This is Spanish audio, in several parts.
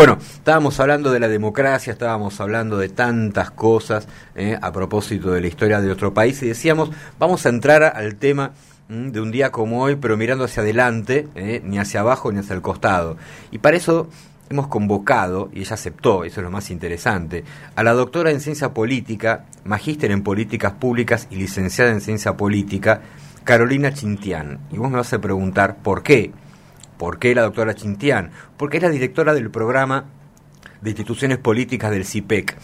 Bueno, estábamos hablando de la democracia, estábamos hablando de tantas cosas eh, a propósito de la historia de nuestro país y decíamos, vamos a entrar al tema mm, de un día como hoy, pero mirando hacia adelante, eh, ni hacia abajo ni hacia el costado. Y para eso hemos convocado, y ella aceptó, eso es lo más interesante, a la doctora en ciencia política, magíster en políticas públicas y licenciada en ciencia política, Carolina Chintián. Y vos me vas a preguntar por qué. ¿Por qué la doctora Chintián? Porque es la directora del programa de instituciones políticas del CIPEC.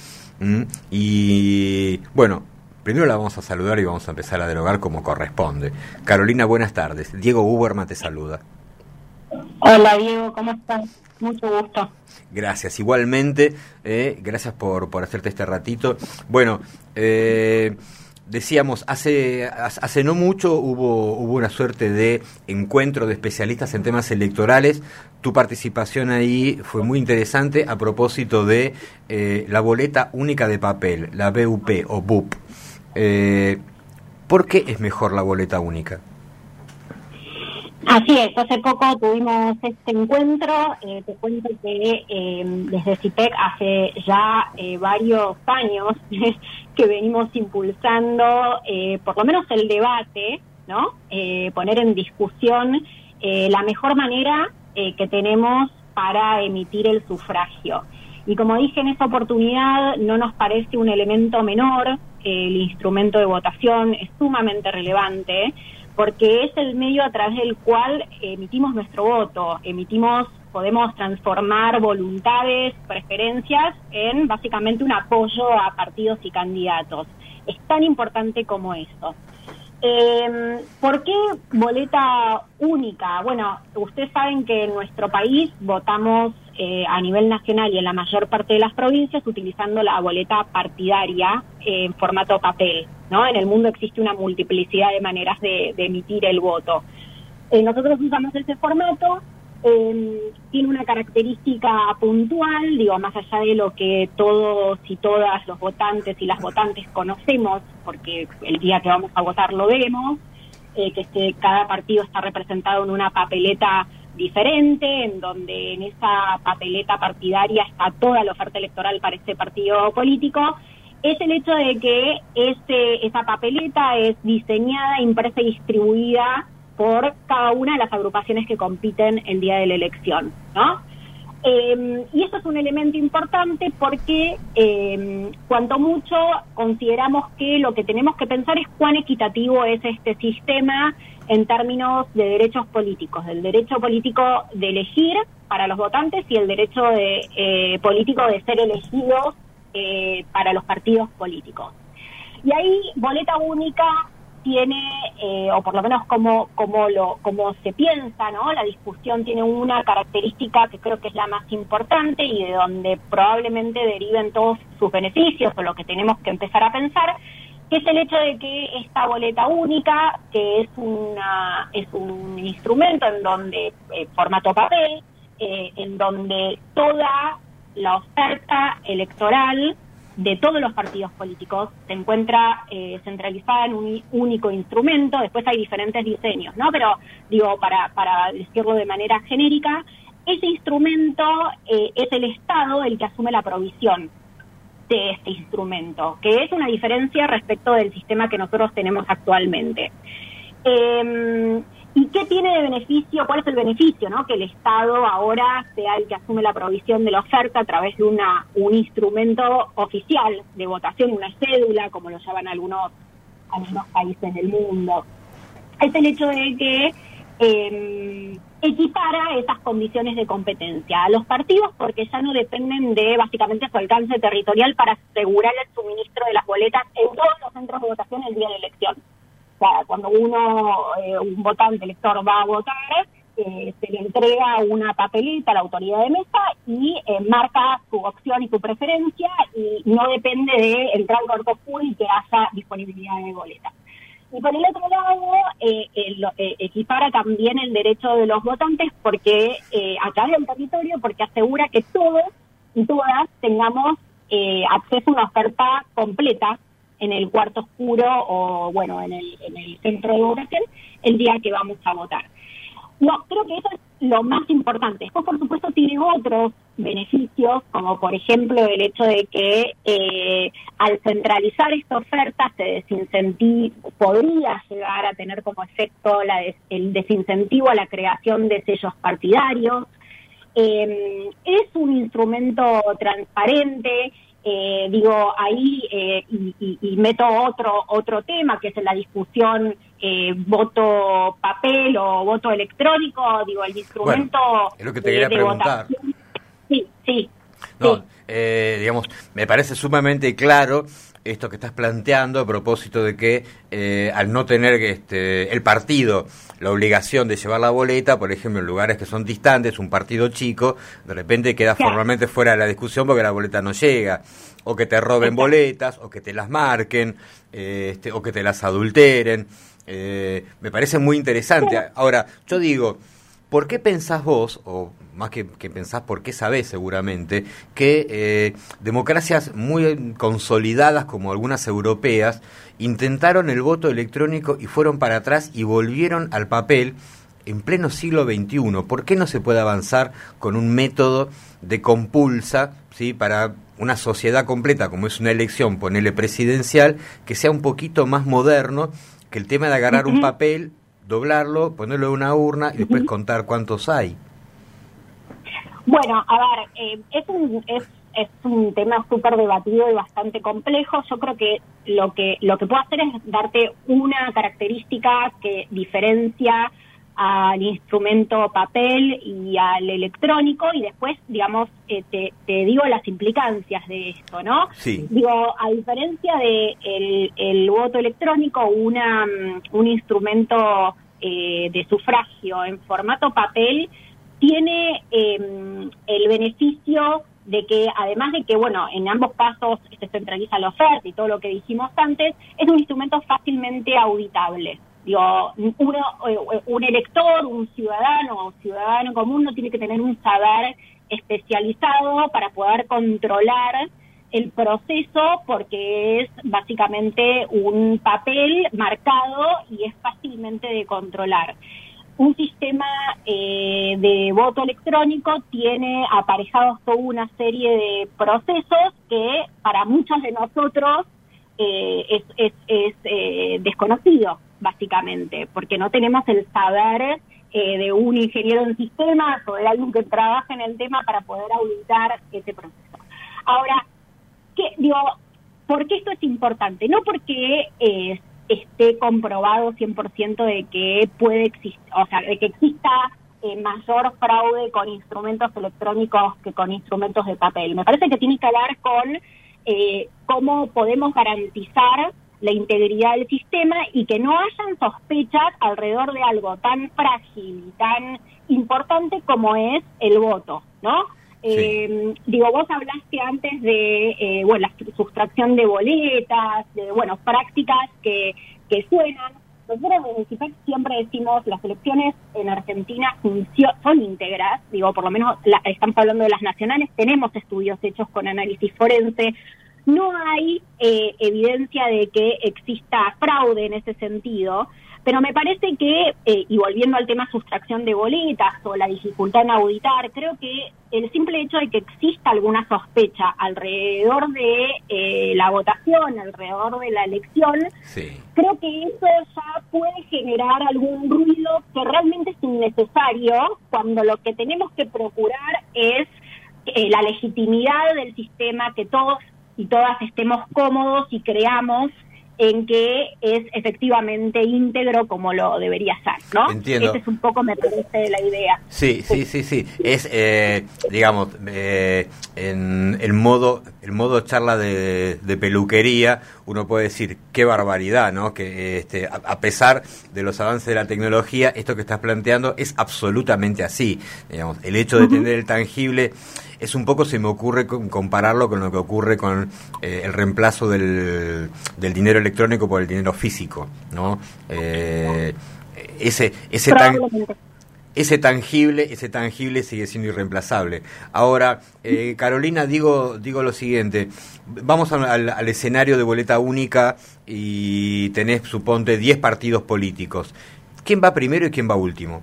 Y bueno, primero la vamos a saludar y vamos a empezar a dialogar como corresponde. Carolina, buenas tardes. Diego Uberman te saluda. Hola Diego, ¿cómo estás? Mucho gusto. Gracias, igualmente, eh, gracias por, por hacerte este ratito. Bueno, eh, decíamos, hace, hace no mucho hubo, hubo una suerte de encuentro de especialistas en temas electorales. Tu participación ahí fue muy interesante a propósito de eh, la boleta única de papel, la BUP o BUP. Eh, ¿Por qué es mejor la boleta única? Así es, hace poco tuvimos este encuentro, eh, te cuento que eh, desde CIPEC hace ya eh, varios años que venimos impulsando por lo menos el debate, ¿no? poner en discusión la mejor manera que tenemos para emitir el sufragio. Y como dije en esa oportunidad, no nos parece un elemento menor, el instrumento de votación es sumamente relevante porque es el medio a través del cual emitimos nuestro voto, emitimos, podemos transformar voluntades, preferencias en básicamente un apoyo a partidos y candidatos. Es tan importante como eso. Eh, ¿Por qué boleta única? Bueno, ustedes saben que en nuestro país votamos eh, a nivel nacional y en la mayor parte de las provincias utilizando la boleta partidaria en formato papel. ¿no? En el mundo existe una multiplicidad de maneras de, emitir el voto. Eh, nosotros usamos ese formato, em, tiene una característica puntual, digo, más allá de lo que todos y todas los votantes y las votantes conocemos, porque el día que vamos a votar lo vemos, eh, que este, cada partido está representado en una papeleta diferente, en donde en esa papeleta partidaria está toda la oferta electoral para ese partido político, es el hecho de que ese, esa papeleta es diseñada, impresa y distribuida por cada una de las agrupaciones que compiten el día de la elección, ¿no? Em, y eso es un elemento importante porque eh, cuanto mucho consideramos que lo que tenemos que pensar es cuán equitativo es este sistema en términos de derechos políticos, del derecho político de elegir para los votantes y el derecho de, eh, político de ser elegidos eh, para los partidos políticos. Y ahí boleta única tiene, eh, o por lo menos como, como, lo, como se piensa, ¿no? La discusión tiene una característica que creo que es la más importante y de donde probablemente deriven todos sus beneficios o lo que tenemos que empezar a pensar, que es el hecho de que esta boleta única, que es, una, es un instrumento en donde, eh, formato papel, eh, en donde toda la oferta electoral de todos los partidos políticos se encuentra eh, centralizada en un único instrumento, después hay diferentes diseños, ¿no? Pero digo, para, para decirlo de manera genérica, ese instrumento eh, es el Estado el que asume la provisión de este instrumento, que es una diferencia respecto del sistema que nosotros tenemos actualmente. Eh, ¿Y qué tiene de beneficio? ¿Cuál es el beneficio? ¿no? Que el Estado ahora sea el que asume la provisión de la oferta a través de una, un instrumento oficial de votación, una cédula, como lo llaman algunos, algunos países del mundo. Es el hecho de que eh, equipara esas condiciones de competencia a los partidos porque ya no dependen de básicamente su alcance territorial para asegurar el suministro de las boletas en todos los centros de votación el día de elección. O sea, cuando uno, eh, un votante elector va a votar, eh, se le entrega una papelita a la autoridad de mesa y eh, marca su opción y su preferencia y no depende de entrar al corto y que haya disponibilidad de boletas. Y por el otro lado, eh, equipara también el derecho de los votantes porque acá del territorio, porque asegura que todos y todas tengamos acceso a una oferta completa en el cuarto oscuro o, bueno, en el, en el centro de votación el día que vamos a votar. no, creo que eso es lo más importante. Después, por supuesto, tiene otros beneficios, como por ejemplo el hecho de que eh, al centralizar esta oferta se desincentivo, podría llegar a tener como efecto la el desincentivo a la creación de sellos partidarios. Eh, es un instrumento transparente, eh, digo, ahí eh, y, meto otro otro tema que es la discusión eh, voto papel o voto electrónico, digo, el instrumento es lo que te quería preguntar. Sí, sí. No, digamos, me parece sumamente claro esto que estás planteando a propósito de que eh, al no tener este, el partido la obligación de llevar la boleta, por ejemplo, en lugares que son distantes, un partido chico, de repente queda formalmente fuera de la discusión porque la boleta no llega, o que te roben boletas, o que te las marquen, este, o que te las adulteren. Eh, me parece muy interesante. Ahora, yo digo, ¿por qué pensás vos, o más que, que pensás, por qué sabés seguramente, que eh, democracias muy consolidadas como algunas europeas intentaron el voto electrónico y fueron para atrás y volvieron al papel en pleno siglo XXI? ¿Por qué no se puede avanzar con un método de compulsa ¿sí? para una sociedad completa como es una elección, ponerle presidencial, que sea un poquito más moderno que el tema de agarrar un papel, doblarlo, ponerlo en una urna y después contar cuántos hay? Bueno, a ver, eh, es un es, es un tema súper debatido y bastante complejo. Yo creo que lo que lo que puedo hacer es darte una característica que diferencia al instrumento papel y al electrónico y después, digamos, eh, te, te, digo las implicancias de esto, ¿no? Sí. Digo, a diferencia de el, el voto electrónico, una, mm, un instrumento eh, de sufragio en formato papel, tiene em, el beneficio de que además de que, bueno, en ambos casos se centraliza la oferta y todo lo que dijimos antes, es un instrumento fácilmente auditable. Digo, uno, eh, un elector, un ciudadano o ciudadano común no tiene que tener un saber especializado para poder controlar el proceso porque es básicamente un papel marcado y es fácilmente de controlar. Un sistema eh, de voto electrónico tiene aparejados toda una serie de procesos que para muchos de nosotros eh, es, es, eh, desconocido, básicamente, porque no tenemos el saber de un ingeniero en sistemas o de alguien que trabaja en el tema para poder auditar ese proceso. Ahora, ¿qué, digo, ¿por qué esto es importante? No porque esté comprobado 100% de que puede existir, o sea, de que exista eh, mayor fraude con instrumentos electrónicos que con instrumentos de papel. Me parece que tiene que ver con eh, cómo podemos garantizar la integridad del sistema y que no hayan sospechas alrededor de algo tan frágil y tan importante como es el voto, ¿no? Eh, digo, vos hablaste antes de eh, bueno, la sustracción de boletas, de bueno, prácticas que, que suenan. Nosotros en Municipal siempre decimos las elecciones en Argentina son íntegras, digo, por lo menos estamos hablando de las nacionales, tenemos estudios hechos con análisis forense, no hay eh, evidencia de que exista fraude en ese sentido, pero me parece que, eh, y volviendo al tema sustracción de boletas o la dificultad en auditar, creo que el simple hecho de que exista alguna sospecha alrededor de eh, la votación, alrededor de la elección, creo que eso ya puede generar algún ruido que realmente es innecesario cuando lo que tenemos que procurar es eh, la legitimidad del sistema, que todos y todas estemos cómodos y creamos en que es efectivamente íntegro como lo debería ser, ¿no? Entiendo. Esa es un poco, me parece, la idea. Sí, sí, sí, sí. Es, eh, digamos, eh, en el modo, el modo charla de, peluquería, uno puede decir, qué barbaridad, ¿no? Que este, a, pesar de los avances de la tecnología, esto que estás planteando es absolutamente así. Digamos, el hecho de tener el tangible es un poco, se me ocurre compararlo con lo que ocurre con eh, el reemplazo del, del, dinero electrónico por el dinero físico, ¿no? Eh, ese ese tan, ese tangible ese tangible sigue siendo irreemplazable ahora eh, Carolina digo digo lo siguiente vamos al, al, escenario de boleta única y tenés suponte 10 partidos políticos quién va primero y quién va último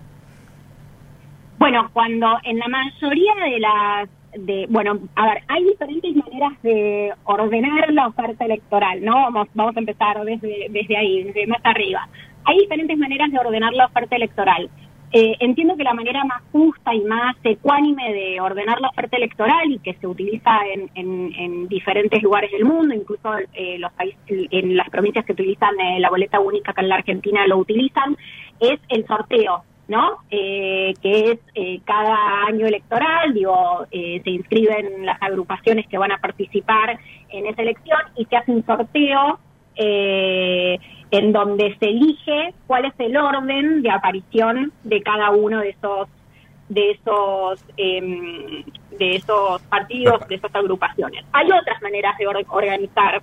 Bueno, cuando en la mayoría de las de, bueno, a ver, hay diferentes maneras de ordenar la oferta electoral, ¿no? Vamos, vamos a empezar desde, desde ahí, desde más arriba. Hay diferentes maneras de ordenar la oferta electoral. Eh, entiendo que la manera más justa y más ecuánime de ordenar la oferta electoral y que se utiliza en, en, diferentes lugares del mundo, incluso eh, los países, en las provincias que utilizan eh, la boleta única que en la Argentina lo utilizan, es el sorteo. ¿no? Eh, que es eh, cada año electoral, digo, eh, se inscriben las agrupaciones que van a participar en esa elección y se hace un sorteo en donde se elige cuál es el orden de aparición de cada uno de esos de esos em, de esos partidos, de esas agrupaciones. Hay otras maneras de organizar,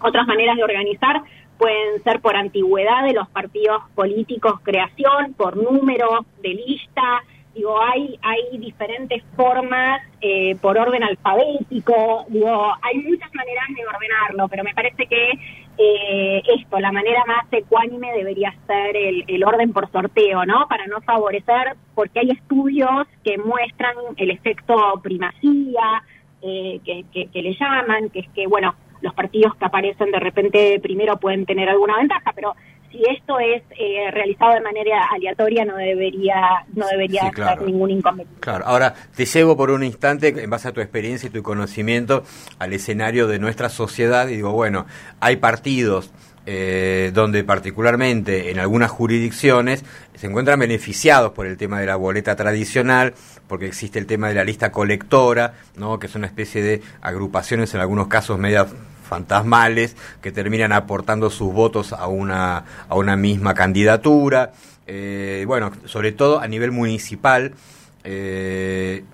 otras maneras de organizar pueden ser por antigüedad de los partidos políticos, creación, por número de lista. Digo, hay, hay diferentes formas eh, por orden alfabético. Digo, hay muchas maneras de ordenarlo, pero me parece que eh, esto, la manera más ecuánime debería ser el, orden por sorteo, ¿no? Para no favorecer, porque hay estudios que muestran el efecto primacía, eh, que, que le llaman, que es que, bueno, los partidos que aparecen de repente primero pueden tener alguna ventaja, pero si esto es eh, realizado de manera aleatoria no debería no debería ser ningún inconveniente. Claro, ahora te llevo por un instante, en base a tu experiencia y tu conocimiento, al escenario de nuestra sociedad y digo, bueno, hay partidos eh, donde particularmente en algunas jurisdicciones se encuentran beneficiados por el tema de la boleta tradicional, porque existe el tema de la lista colectora, ¿no? que es una especie de agrupaciones en algunos casos medias fantasmales que terminan aportando sus votos a una, a una misma candidatura. Eh, bueno, sobre todo a nivel municipal. Eh,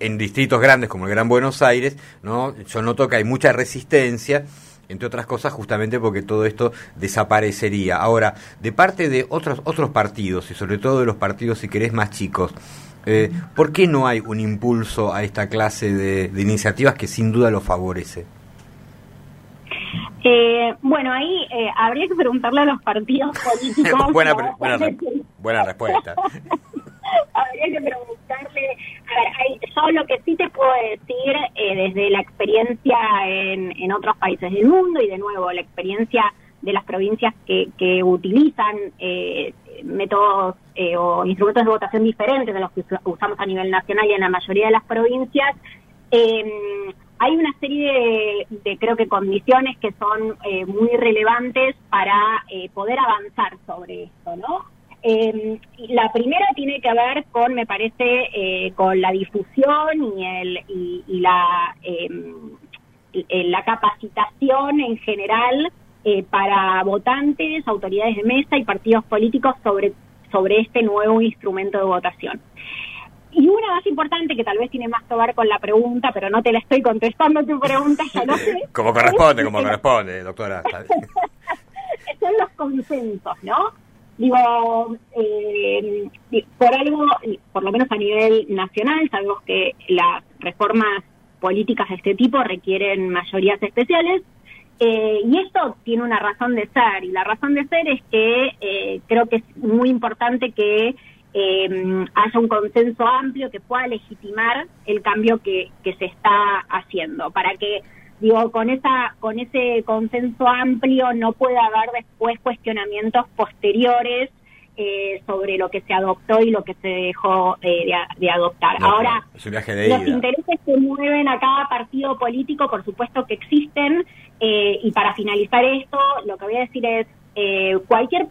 en distritos grandes como el Gran Buenos Aires, ¿no? yo noto que hay mucha resistencia entre otras cosas justamente porque todo esto desaparecería. Ahora, de parte de otros, otros partidos y sobre todo de los partidos, si querés, más chicos, eh, ¿por qué no hay un impulso a esta clase de, iniciativas que sin duda lo favorece? Eh, bueno, ahí eh, habría que preguntarle a los partidos políticos. buena, buena respuesta. habría que preguntarle a ver, yo lo que sí te puedo decir eh, desde la experiencia en, otros países del mundo y de nuevo la experiencia de las provincias que, que utilizan eh, métodos eh, o instrumentos de votación diferentes de los que usamos a nivel nacional y en la mayoría de las provincias, em, hay una serie de, de, creo que condiciones que son muy relevantes para poder avanzar sobre esto, ¿no? Eh, la primera tiene que ver con, me parece, eh, con la difusión y, el, y, la, em, la capacitación en general eh, para votantes, autoridades de mesa y partidos políticos sobre, sobre este nuevo instrumento de votación. Y una más importante, que tal vez tiene más que ver con la pregunta, pero no te la estoy contestando tu pregunta, ya lo sé. como corresponde, como corresponde, doctora. Son los consensos, ¿no? Digo, eh, por algo, por lo menos a nivel nacional, sabemos que las reformas políticas de este tipo requieren mayorías especiales, eh, y esto tiene una razón de ser, y la razón de ser es que eh, creo que es muy importante que haya un consenso amplio que pueda legitimar el cambio que, que se está haciendo, para que digo, con esa, con ese consenso amplio no puede haber después cuestionamientos posteriores eh, sobre lo que se adoptó y lo que se dejó eh, de, adoptar. Ahora, los intereses que mueven a cada partido político, por supuesto que existen, eh, y para finalizar esto, lo que voy a decir es, cualquier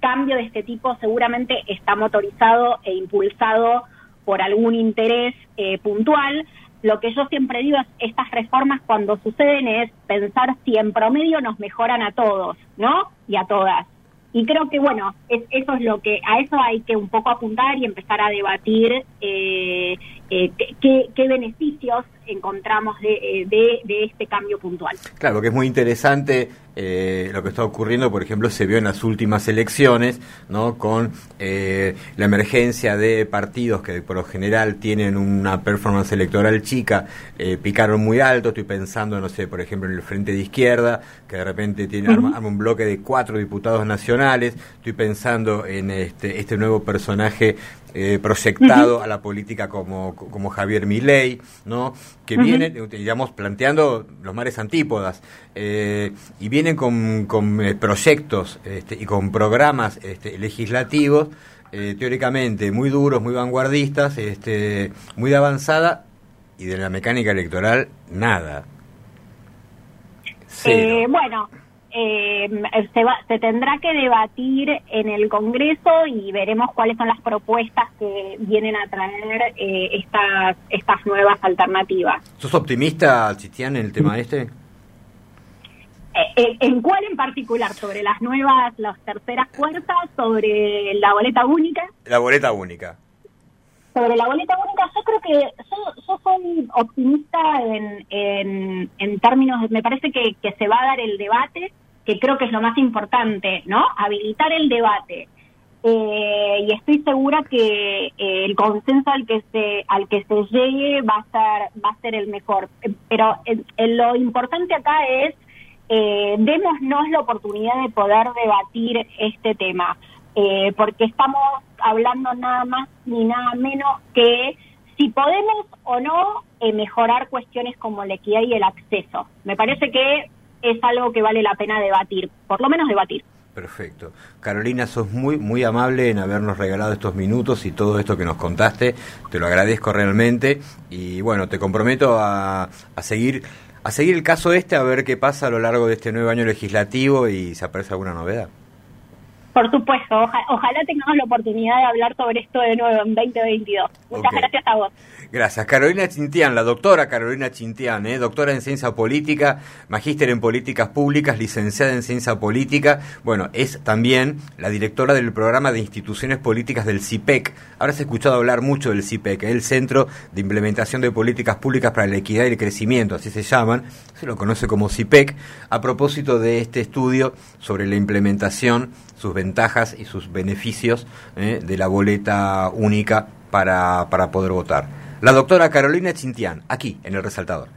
cambio de este tipo seguramente está motorizado e impulsado por algún interés puntual, lo que yo siempre digo es, estas reformas cuando suceden es pensar si en promedio nos mejoran a todos, ¿no? Y a todas. Y creo que, bueno, eso es lo que, a eso hay que un poco apuntar y empezar a debatir eh, eh, qué, qué, beneficios encontramos de, de, de, este cambio puntual. Claro, que es muy interesante eh, lo que está ocurriendo, por ejemplo, se vio en las últimas elecciones, ¿no? Con eh, la emergencia de partidos que por lo general tienen una performance electoral chica, eh, picaron muy alto. Estoy pensando, no sé, por ejemplo, en el Frente de Izquierda, que de repente tiene un bloque de cuatro diputados nacionales. Estoy pensando en este, este nuevo personaje eh, proyectado a la política como, como Javier Milei, ¿no? que vienen, digamos, planteando los mares antípodas eh, y vienen con, con proyectos este, y con programas este, legislativos teóricamente muy duros, muy vanguardistas, este, muy de avanzada y de la mecánica electoral nada. bueno, eh, se, se tendrá que debatir en el Congreso y veremos cuáles son las propuestas que vienen a traer eh, estas, estas nuevas alternativas. ¿Sos optimista, Chistián, en el tema este? Eh, eh, ¿En cuál en particular? ¿Sobre las nuevas, las terceras fuerzas? ¿Sobre la boleta única? La boleta única. Sobre la boleta única, yo creo que yo, soy optimista en, en, en, términos, me parece que, que se va a dar el debate, que creo que es lo más importante, ¿no? Habilitar el debate. Eh, y estoy segura que eh, el consenso al que se al que se llegue va a ser va a ser el mejor. Pero lo importante acá es eh, démonos la oportunidad de poder debatir este tema, eh, porque estamos hablando nada más ni nada menos que si podemos o no mejorar cuestiones como la equidad y el acceso. Me parece que es algo que vale la pena debatir, por lo menos debatir. Perfecto. Carolina, sos muy, muy amable en habernos regalado estos minutos y todo esto que nos contaste. Te lo agradezco realmente. Y bueno, te comprometo a, a seguir a seguir el caso este, a ver qué pasa a lo largo de este nuevo año legislativo y si aparece alguna novedad. Por supuesto, ojalá tengamos la oportunidad de hablar sobre esto de nuevo en 2022. Muchas gracias a vos. Gracias. Carolina Chintián, la doctora Carolina Chintián, ¿eh? doctora en ciencia política, magíster en políticas públicas, licenciada en ciencia política. Bueno, es también la directora del programa de instituciones políticas del CIPEC. Ahora se ha escuchado hablar mucho del CIPEC, el Centro de Implementación de Políticas Públicas para la Equidad y el Crecimiento, así se llaman. Se lo conoce como CIPEC, a propósito de este estudio sobre la implementación, sus ventajas y sus beneficios ¿eh? de la boleta única para, para poder votar. La doctora Carolina Chintián, aquí en El Resaltador.